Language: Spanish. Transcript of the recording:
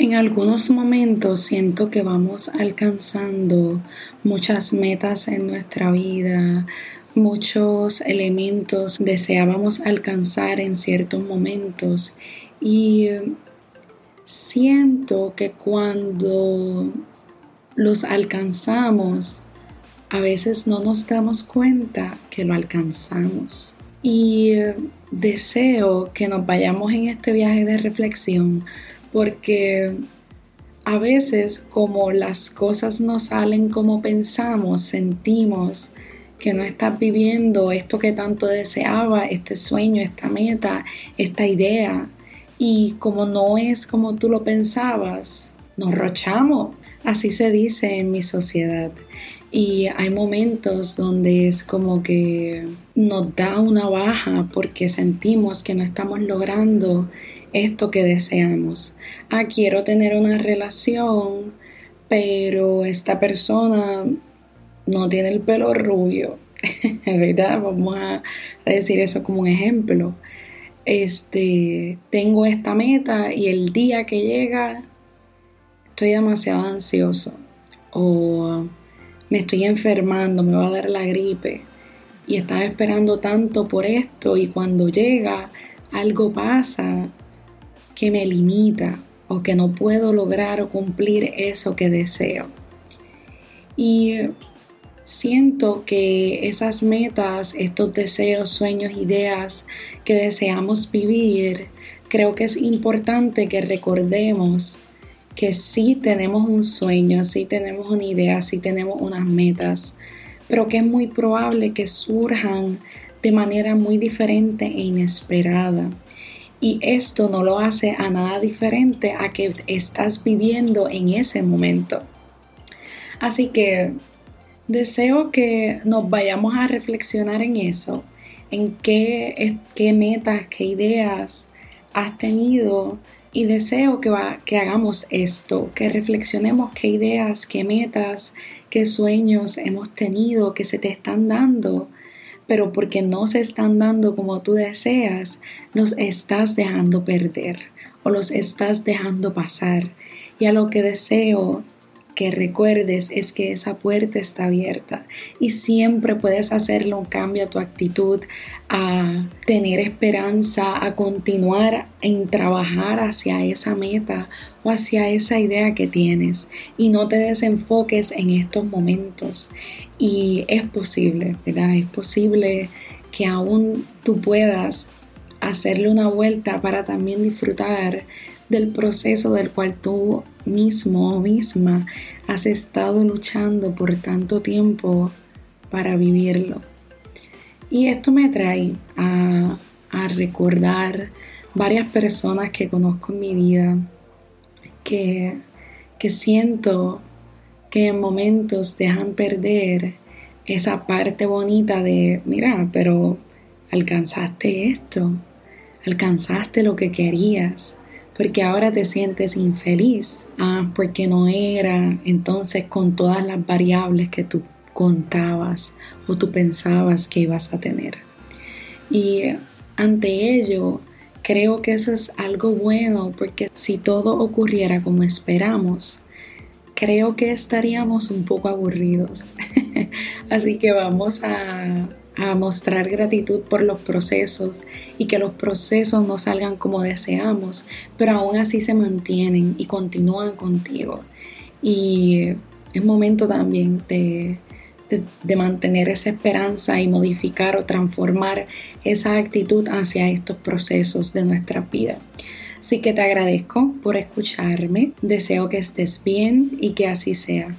En algunos momentos siento que vamos alcanzando muchas metas en nuestra vida, muchos elementos deseábamos alcanzar en ciertos momentos y siento que cuando los alcanzamos, a veces no nos damos cuenta que lo alcanzamos. Y deseo que nos vayamos en este viaje de reflexión porque a veces como las cosas no salen como pensamos, sentimos que no estás viviendo esto que tanto deseaba, este sueño, esta meta, esta idea. Y como no es como tú lo pensabas, nos rochamos. Así se dice en mi sociedad. Y hay momentos donde es como que nos da una baja porque sentimos que no estamos logrando esto que deseamos. Ah, quiero tener una relación, pero esta persona no tiene el pelo rubio, ¿verdad? Vamos a decir eso como un ejemplo. Este, tengo esta meta y el día que llega estoy demasiado ansioso o me estoy enfermando, me va a dar la gripe y estaba esperando tanto por esto y cuando llega algo pasa que me limita o que no puedo lograr o cumplir eso que deseo. Y siento que esas metas, estos deseos, sueños, ideas que deseamos vivir, creo que es importante que recordemos que sí tenemos un sueño, sí tenemos una idea, sí tenemos unas metas, pero que es muy probable que surjan de manera muy diferente e inesperada. Y esto no lo hace a nada diferente a que estás viviendo en ese momento. Así que deseo que nos vayamos a reflexionar en eso, en qué, qué metas, qué ideas has tenido y deseo que, que hagamos esto, que reflexionemos qué ideas, qué metas, qué sueños hemos tenido que se te están dando, pero porque no se están dando como tú deseas, los estás dejando perder o los estás dejando pasar. Y a lo que deseo que recuerdes es que esa puerta está abierta y siempre puedes hacerle un cambio a tu actitud, a tener esperanza, a continuar en trabajar hacia esa meta o hacia esa idea que tienes y no te desenfoques en estos momentos. Y es posible, ¿verdad? Es posible que aún tú puedas hacerle una vuelta para también disfrutar del proceso del cual tú mismo o misma has estado luchando por tanto tiempo para vivirlo. Y esto me trae a, recordar varias personas que conozco en mi vida que, que siento que en momentos dejan perder esa parte bonita de, mira, pero alcanzaste esto, alcanzaste lo que querías, porque ahora te sientes infeliz, ah, porque no era entonces con todas las variables que tú contabas o tú pensabas que ibas a tener. Y ante ello, creo que eso es algo bueno porque si todo ocurriera como esperamos, creo que estaríamos un poco aburridos. Así que vamos a a mostrar gratitud por los procesos y que los procesos no salgan como deseamos, pero aún así se mantienen y continúan contigo. Y es momento también de, de, mantener esa esperanza y modificar o transformar esa actitud hacia estos procesos de nuestra vida. Así que te agradezco por escucharme, deseo que estés bien y que así sea.